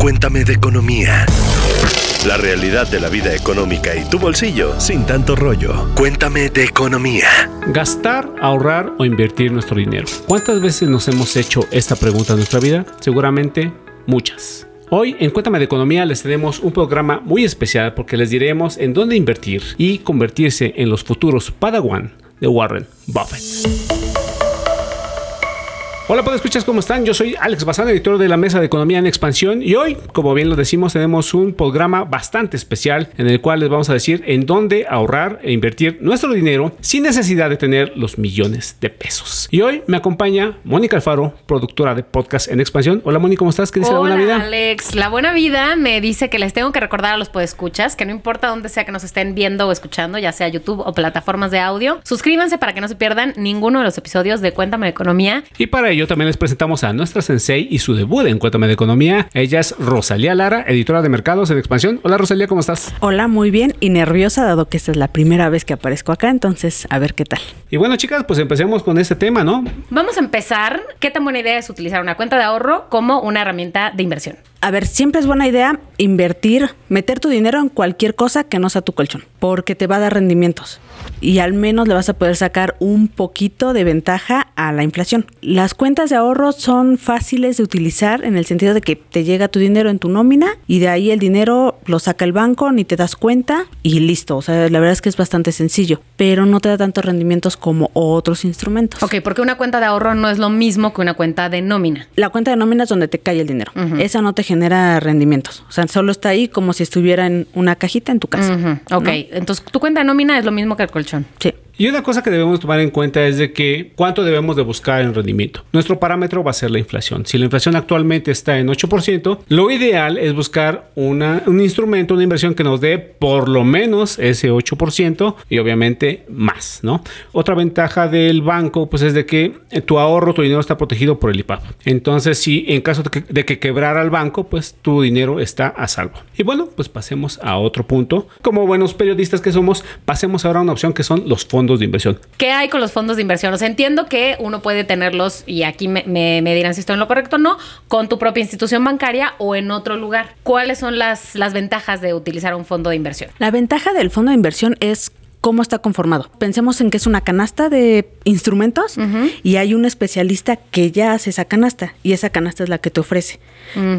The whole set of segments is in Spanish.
Cuéntame de economía. La realidad de la vida económica y tu bolsillo sin tanto rollo. Cuéntame de economía. Gastar, ahorrar o invertir nuestro dinero. ¿Cuántas veces nos hemos hecho esta pregunta en nuestra vida? Seguramente muchas. Hoy en Cuéntame de Economía les tenemos un programa muy especial porque les diremos en dónde invertir y convertirse en los futuros Padawan de Warren Buffett. Hola, ¿puedo escuchar cómo están? Yo soy Alex Bazán, editor de la Mesa de Economía en Expansión y hoy, como bien lo decimos, tenemos un programa bastante especial en el cual les vamos a decir en dónde ahorrar e invertir nuestro dinero sin necesidad de tener los millones de pesos. Y hoy me acompaña Mónica Alfaro, productora de podcast en Expansión. Hola, Mónica, ¿cómo estás? ¿Qué dice Hola, la buena vida? Alex. La buena vida me dice que les tengo que recordar a los podescuchas que no importa dónde sea que nos estén viendo o escuchando, ya sea YouTube o plataformas de audio, suscríbanse para que no se pierdan ninguno de los episodios de Cuéntame Economía. Y para ello también les presentamos a nuestra sensei y su debut en Cuéntame de Economía. Ella es Rosalía Lara, editora de mercados en expansión. Hola Rosalía, ¿cómo estás? Hola, muy bien y nerviosa dado que esta es la primera vez que aparezco acá, entonces a ver qué tal. Y bueno chicas, pues empecemos con este tema, ¿no? Vamos a empezar. ¿Qué tan buena idea es utilizar una cuenta de ahorro como una herramienta de inversión? A ver, siempre es buena idea invertir, meter tu dinero en cualquier cosa que no sea tu colchón, porque te va a dar rendimientos y al menos le vas a poder sacar un poquito de ventaja a la inflación. Las cuentas de ahorro son fáciles de utilizar en el sentido de que te llega tu dinero en tu nómina y de ahí el dinero lo saca el banco, ni te das cuenta y listo. O sea, la verdad es que es bastante sencillo, pero no te da tantos rendimientos como otros instrumentos. Ok, porque una cuenta de ahorro no es lo mismo que una cuenta de nómina. La cuenta de nómina es donde te cae el dinero. Esa no te genera rendimientos. O sea, solo está ahí como si estuviera en una cajita en tu casa. Ujú, Ok, entonces tu cuenta nómina es lo mismo que el colchón. Sí. Y una cosa que debemos tomar en cuenta es de que cuánto debemos de buscar en rendimiento. Nuestro parámetro va a ser la inflación. Si la inflación actualmente está en 8%, lo ideal es buscar una, un instrumento, una inversión que nos dé por lo menos ese 8% y obviamente más, ¿no? Otra ventaja del banco pues es de que tu ahorro, tu dinero está protegido por el IPAP. Entonces, si en caso de que, de que quebrara el banco, pues tu dinero está a salvo. Y bueno, pues pasemos a otro punto. Como buenos periodistas que somos, pasemos ahora a una opción que son los fondos de inversión. ¿Qué hay con los fondos de inversión? O sea, entiendo que uno puede tenerlos, y aquí me, me- me dirán si estoy en lo correcto o no, con tu propia institución bancaria o en otro lugar. ¿Cuáles son las, las ventajas de utilizar un fondo de inversión? La ventaja del fondo de inversión es cómo está conformado. Pensemos en que es una canasta de instrumentos y hay un especialista que ya hace esa canasta y esa canasta es la que te ofrece.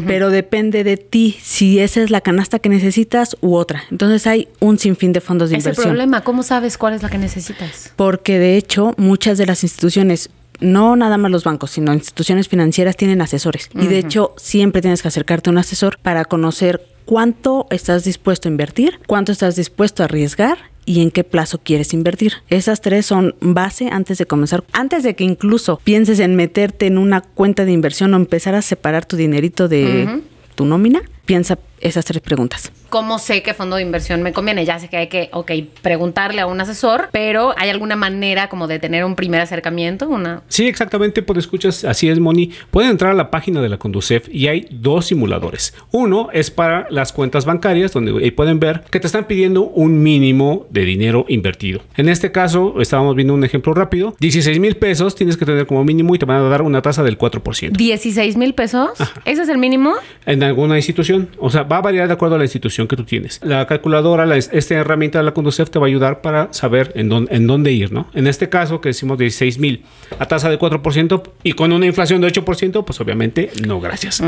Pero depende de ti si esa es la canasta que necesitas u otra. Entonces hay un sinfín de fondos de Es el inversión. problema. ¿Cómo sabes cuál es la que necesitas? Porque de hecho muchas de las instituciones, no nada más los bancos, sino instituciones financieras tienen asesores. Y de hecho siempre tienes que acercarte a un asesor para conocer cuánto estás dispuesto a invertir, cuánto estás dispuesto a arriesgar y en qué plazo quieres invertir. Esas tres son base antes de comenzar. Antes de que incluso pienses en meterte en una cuenta de inversión o empezar a separar tu dinerito de tu nómina, piensa esas tres preguntas. ¿Cómo sé qué fondo de inversión me conviene? Ya sé que hay que, ok, preguntarle a un asesor, pero ¿hay alguna manera como de tener un primer acercamiento? Una... Sí, exactamente, por escuchas, así es, Moni. Pueden entrar a la página de la Conducef y hay dos simuladores. Uno es para las cuentas bancarias, donde ahí pueden ver que te están pidiendo un mínimo de dinero invertido. En este caso, estábamos viendo un ejemplo rápido: 16 mil pesos tienes que tener como mínimo y te van a dar una tasa del 4%. 16 mil pesos. ¿Ese es el mínimo? en alguna institución. O sea, va a variar de acuerdo a la institución que tú tienes. La calculadora, la, esta herramienta de la Conducef te va a ayudar para saber en dónde, en dónde ir, ¿no? En este caso, que decimos 16 mil a tasa de 4% y con una inflación de 8%, pues obviamente no, gracias.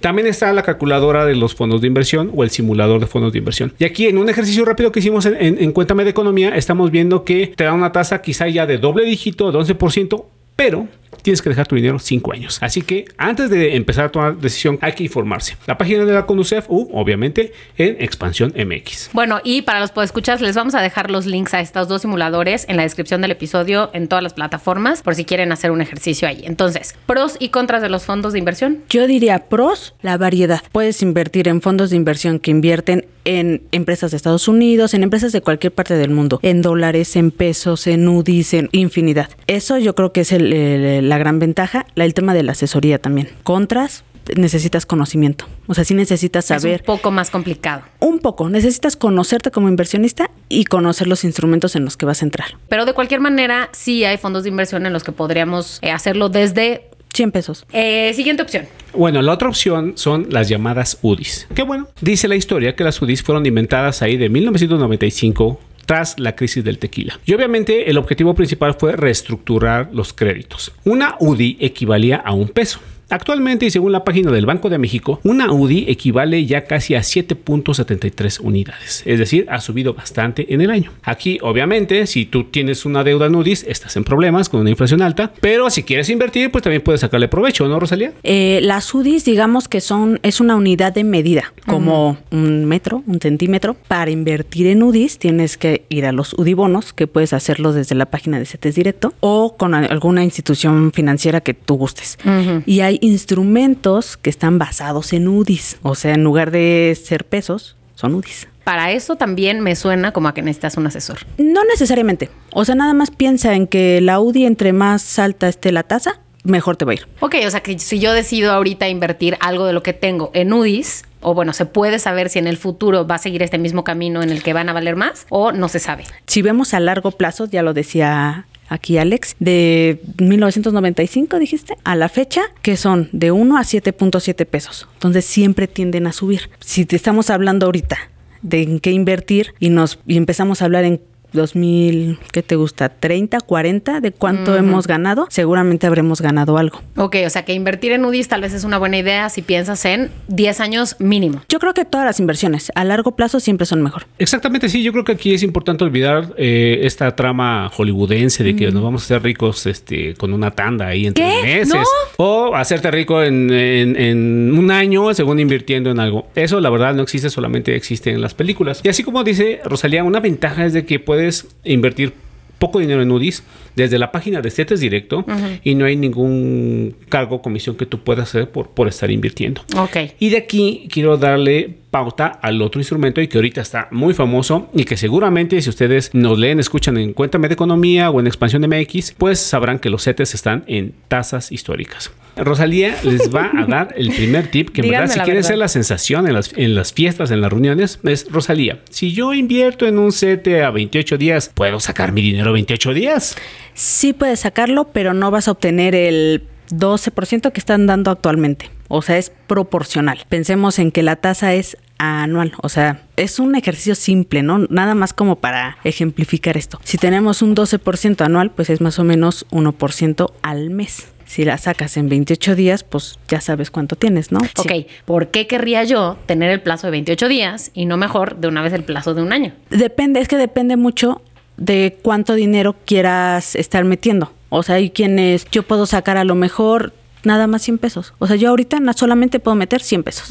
También está la calculadora de los fondos de inversión o el simulador de fondos de inversión. Y aquí en un ejercicio rápido que hicimos en, en, en Cuéntame de Economía, estamos viendo que te da una tasa quizá ya de doble dígito, de 11%, pero tienes que dejar tu dinero 5 años. Así que antes de empezar a tomar decisión hay que informarse. La página de la Conducef, u, obviamente, en Expansión MX. Bueno, y para los podescuchas, les vamos a dejar los links a estos dos simuladores en la descripción del episodio en todas las plataformas por si quieren hacer un ejercicio ahí. Entonces, pros y contras de los fondos de inversión. Yo diría pros, la variedad. Puedes invertir en fondos de inversión que invierten en empresas de Estados Unidos, en empresas de cualquier parte del mundo, en dólares, en pesos, en UDIs, en infinidad. Eso yo creo que es el- el- la gran ventaja. La- el tema de la asesoría también. Contras, necesitas conocimiento. O sea, sí necesitas saber Es un poco más complicado. un poco. Necesitas conocerte como inversionista y conocer los instrumentos en los que vas a entrar. Pero de cualquier manera, sí hay fondos de inversión en los que podríamos eh, hacerlo desde 100 pesos. Eh, siguiente opción. Bueno, la otra opción son las llamadas UDIs. Que bueno, dice la historia que las UDIs fueron inventadas ahí de 1995 tras la crisis del tequila. Y obviamente el objetivo principal fue reestructurar los créditos. Una UDI equivalía a un peso. Actualmente, y según la página del Banco de México, una UDI equivale ya casi a 7.73 unidades, es decir, ha subido bastante en el año. Aquí, obviamente, si tú tienes una deuda en UDIs, estás en problemas con una inflación alta, pero si quieres invertir, pues también puedes sacarle provecho, ¿no, Rosalía? Eh, las UDIs, digamos que son, es una unidad de medida, como un metro, un centímetro. Para invertir en UDIs, tienes que ir a los UDIbonos, que puedes hacerlo desde la página de CETES Directo, o con alguna institución financiera que tú gustes. Y hay instrumentos que están basados en UDIs, o sea, en lugar de ser pesos, son UDIs. Para eso también me suena como a que necesitas un asesor. No necesariamente. O sea, nada más piensa en que la UDI entre más alta esté la tasa, mejor te va a ir. Ok, o sea que si yo decido ahorita invertir algo de lo que tengo en UDIs, o bueno, se puede saber si en el futuro va a seguir este mismo camino en el que van a valer más, o no se sabe. Si vemos a largo plazo, ya lo decía aquí Alex, de 1995, dijiste, a la fecha, que son de 1 a 7.7 pesos. Entonces siempre tienden a subir. Si te estamos hablando ahorita de en qué invertir y nos y empezamos a hablar en 2000, ¿qué te gusta? 30, 40 de cuánto hemos ganado, seguramente habremos ganado algo. Ok, o sea que invertir en UDIs tal vez es una buena idea si piensas en 10 años mínimo. Yo creo que todas las inversiones a largo plazo siempre son mejor. Exactamente, sí, yo creo que aquí es importante olvidar eh, esta trama hollywoodense de que nos vamos a hacer ricos este, con una tanda ahí en tres meses. ¿No? O hacerte rico en, en- en un año según invirtiendo en algo. Eso la verdad no existe, solamente existe en las películas. Y así como dice Rosalía, una ventaja es de que puedes invertir poco dinero en UDIs desde la página de CETES Directo y no hay ningún cargo o comisión que tú puedas hacer por, por estar invirtiendo. Ok. Y de aquí quiero darle pauta al otro instrumento y que ahorita está muy famoso y que seguramente si ustedes nos leen, escuchan en Cuéntame de Economía o en Expansión MX, pues sabrán que los CETES están en tasas históricas. Rosalía les va a dar el primer tip que en Díganme verdad si quieren ser la sensación en las, en las fiestas, en las reuniones, es Rosalía, si yo invierto en un CETE a 28 días, ¿puedo sacar mi dinero 28 días? Sí puedes sacarlo, pero no vas a obtener el 12% que están dando actualmente. O sea, es proporcional. Pensemos en que la tasa es anual. O sea, es un ejercicio simple, ¿no? Nada más como para ejemplificar esto. Si tenemos un 12% anual, pues es más o menos 1% al mes. Si la sacas en 28 días, pues ya sabes cuánto tienes, ¿no? Sí. Ok, ¿por qué querría yo tener el plazo de 28 días y no mejor de una vez el plazo de un año? Depende, es que depende mucho de cuánto dinero quieras estar metiendo. O sea, hay quienes yo puedo sacar a lo mejor nada más 100 pesos. O sea, yo ahorita solamente puedo meter 100 pesos.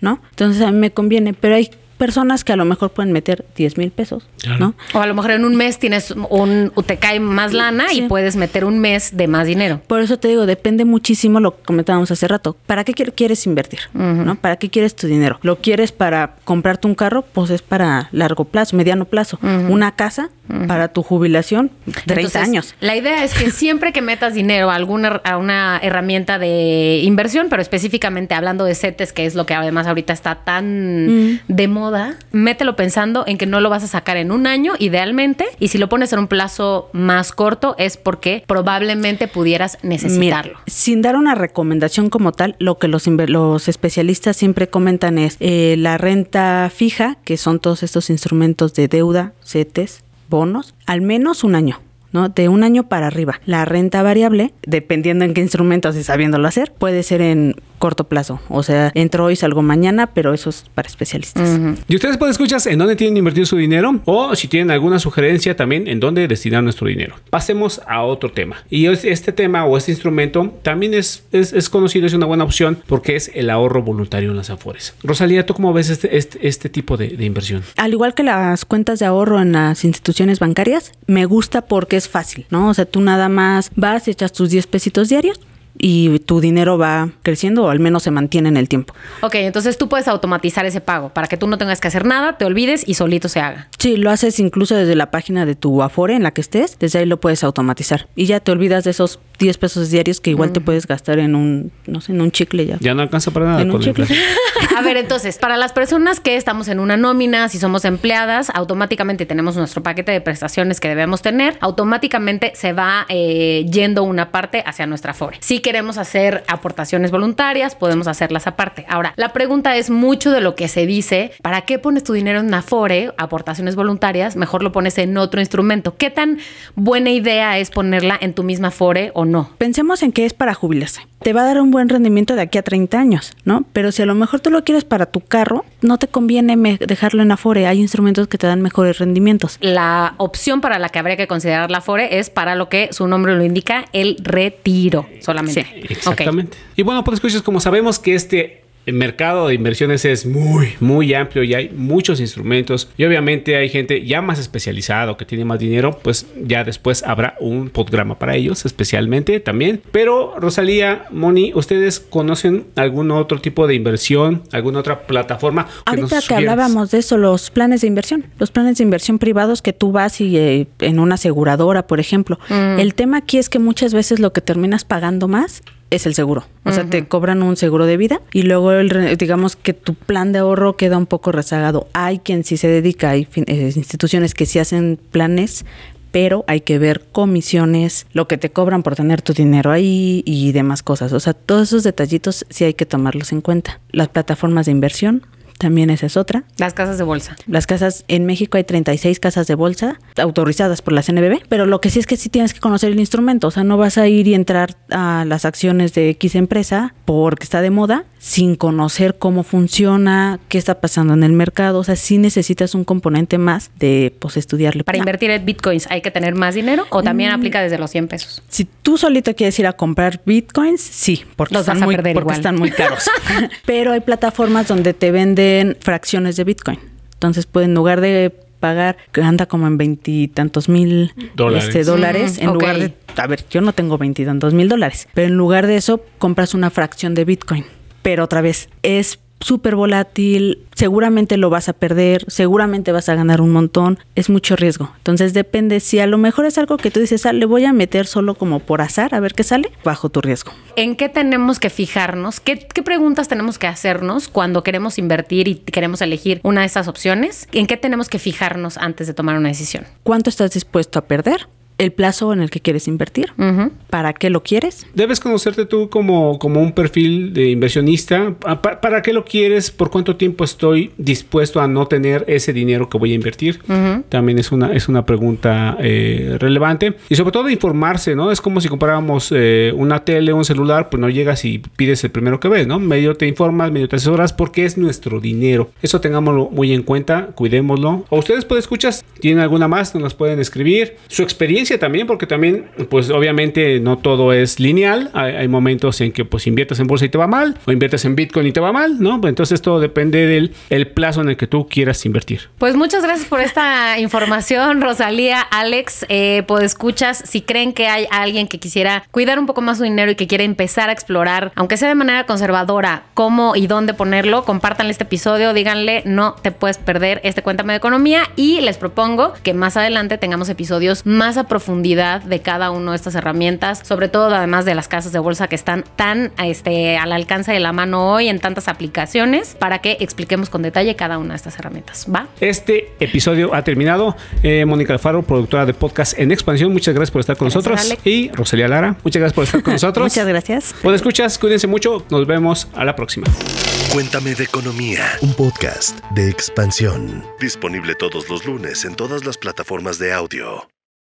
¿no? Entonces a mí me conviene, pero hay personas que a lo mejor pueden meter 10 mil pesos, Claro. ¿no? O a lo mejor en un mes tienes un, te cae más lana Sí. y puedes meter un mes de más dinero. Por eso te digo, depende muchísimo lo que comentábamos hace rato. ¿Para qué quier- quieres invertir? ¿No? ¿Para qué quieres tu dinero? ¿Lo quieres para comprarte un carro? Pues es para largo plazo, mediano plazo. Una casa para tu jubilación, 30 Entonces, años. La idea es que siempre que metas dinero a alguna a una herramienta de inversión, pero específicamente hablando de CETES, que es lo que además ahorita está tan de moda, mételo pensando en que no lo vas a sacar en un año, idealmente, y si lo pones en un plazo más corto es porque probablemente pudieras necesitarlo. Mira, sin dar una recomendación como tal, lo que los especialistas siempre comentan es eh, la renta fija, que son todos estos instrumentos de deuda, CETES, bonos, al menos un año. ¿No? De un año para arriba. La renta variable, dependiendo en qué instrumentos y sabiéndolo hacer, puede ser en corto plazo. O sea, entro hoy, salgo mañana, pero eso es para especialistas. Ujú. Y ustedes pueden escuchar en dónde tienen que invertir su dinero o si tienen alguna sugerencia también en dónde destinar nuestro dinero. Pasemos a otro tema. Y es- este tema o este instrumento también es, es, es conocido, es una buena opción porque es el ahorro voluntario en las afores. Rosalía, ¿tú cómo ves este, este, este tipo de, de inversión? Al igual que las cuentas de ahorro en las instituciones bancarias, me gusta porque es fácil, ¿no? O sea, tú nada más vas echas tus 10 pesitos diarios y tu dinero va creciendo o al menos se mantiene en el tiempo. Ok, entonces tú puedes automatizar ese pago para que tú no tengas que hacer nada, te olvides y solito se haga. Sí, lo haces incluso desde la página de tu Afore en la que estés, desde ahí lo puedes automatizar y ya te olvidas de esos 10 pesos diarios que igual te puedes gastar en un, no sé, en un chicle ya. Ya no alcanza para nada En un con la chicle. inflación. A ver, entonces, para las personas que estamos en una nómina, si somos empleadas, automáticamente tenemos nuestro paquete de prestaciones que debemos tener, automáticamente se va eh, yendo una parte hacia nuestra FORE. Si queremos hacer aportaciones voluntarias, podemos hacerlas aparte. Ahora, la pregunta es mucho de lo que se dice, ¿para qué pones tu dinero en una FORE, aportaciones voluntarias? Mejor lo pones en otro instrumento. ¿Qué tan buena idea es ponerla en tu misma FORE o no? Pensemos en que es para jubilarse. Te va a dar un buen rendimiento de aquí a 30 años, ¿no? Pero si a lo mejor tú lo quieres para tu carro, no te conviene dejarlo en Afore. Hay instrumentos que te dan mejores rendimientos. La opción para la que habría que considerar la FORE es para lo que su nombre lo indica, el retiro solamente. Sí, Ok. Exactamente. Y bueno, pues escuchas, como sabemos que este mercado de inversiones es muy, muy amplio y hay muchos instrumentos y obviamente hay gente ya más especializada o que tiene más dinero, pues ya después habrá un programa para ellos especialmente también. Pero Rosalía, Moni, ¿ustedes conocen algún otro tipo de inversión, alguna otra plataforma? que nos Ahorita que hablábamos de eso, los planes de inversión, los planes de inversión privados que tú vas y eh, en una aseguradora, por ejemplo. El tema aquí es que muchas veces lo que terminas pagando más es el seguro. O sea, te cobran un seguro de vida y luego el digamos que tu plan de ahorro queda un poco rezagado. Hay quien sí se dedica, hay fin- eh, instituciones que sí hacen planes pero hay que ver comisiones, lo que te cobran por tener tu dinero ahí y demás cosas. O sea, todos esos detallitos sí hay que tomarlos en cuenta. Las plataformas de inversión, también esa es otra. Las casas de bolsa. Las casas, en México hay 36 casas de bolsa autorizadas por la CNBB, pero lo que sí es que sí tienes que conocer el instrumento, o sea, no vas a ir y entrar a las acciones de X empresa porque está de moda sin conocer cómo funciona, qué está pasando en el mercado, o sea, sí necesitas un componente más de pues estudiarle. Para invertir en bitcoins, ¿hay que tener más dinero o también aplica desde los 100 pesos? Si tú solito quieres ir a comprar bitcoins, sí, porque, Los están, vas a muy, perder porque igual. están muy caros. Pero hay plataformas donde te venden fracciones de bitcoin. Entonces, pues, en lugar de pagar, que anda como en veintitantos mil Dólares. este, dólares, Mm, en lugar de, a ver, yo no tengo veintitantos mil dólares, pero en lugar de eso, compras una fracción de bitcoin. Pero otra vez, es súper volátil, seguramente lo vas a perder, seguramente vas a ganar un montón, es mucho riesgo. Entonces depende, si a lo mejor es algo que tú dices, ah, le voy a meter solo como por azar, a ver qué sale, bajo tu riesgo. ¿En qué tenemos que fijarnos? ¿Qué, qué preguntas tenemos que hacernos cuando queremos invertir y queremos elegir una de estas opciones? ¿En qué tenemos que fijarnos antes de tomar una decisión? ¿Cuánto estás dispuesto a perder? ¿El plazo en el que quieres invertir? ¿Para qué lo quieres? Debes conocerte tú como, como un perfil de inversionista. ¿Pa- pa- ¿Para qué lo quieres? ¿Por cuánto tiempo estoy dispuesto a no tener ese dinero que voy a invertir? También es una, es una pregunta eh, relevante. Y sobre todo informarse, ¿no? Es como si compráramos eh, una tele o un celular, pues no llegas y pides el primero que ves, ¿no? Medio te informas, medio te asesoras porque es nuestro dinero. Eso tengámoslo muy en cuenta, cuidémoslo. O ustedes, pues, escuchas, tienen alguna más, nos las pueden escribir. Su experiencia también, porque también, pues, obviamente no todo es lineal. Hay, momentos en que, pues, inviertes en bolsa y te va mal, o inviertes en Bitcoin y te va mal, ¿no? Entonces todo depende del el plazo en el que tú quieras invertir. Pues muchas gracias por esta información, Rosalía, Alex. Eh, escuchas, si creen que hay alguien que quisiera cuidar un poco más su dinero y que quiere empezar a explorar, aunque sea de manera conservadora, cómo y dónde ponerlo, compártanle este episodio, díganle, no te puedes perder este Cuéntame de Economía y les propongo que más adelante tengamos episodios más a profundidad de cada una de estas herramientas, sobre todo además de las casas de bolsa que están tan este, al alcance de la mano hoy en tantas aplicaciones, para que expliquemos con detalle cada una de estas herramientas. ¿Va? Este episodio ha terminado. Eh, Mónica Alfaro, productora de podcast en expansión, muchas gracias por estar con Gracias, nosotros. Y Rosalía Lara, muchas gracias por estar con nosotros. Muchas gracias. Pues escuchas, cuídense mucho. Nos vemos a la próxima. Cuéntame de economía, un podcast de expansión. Disponible todos los lunes en todas las plataformas de audio.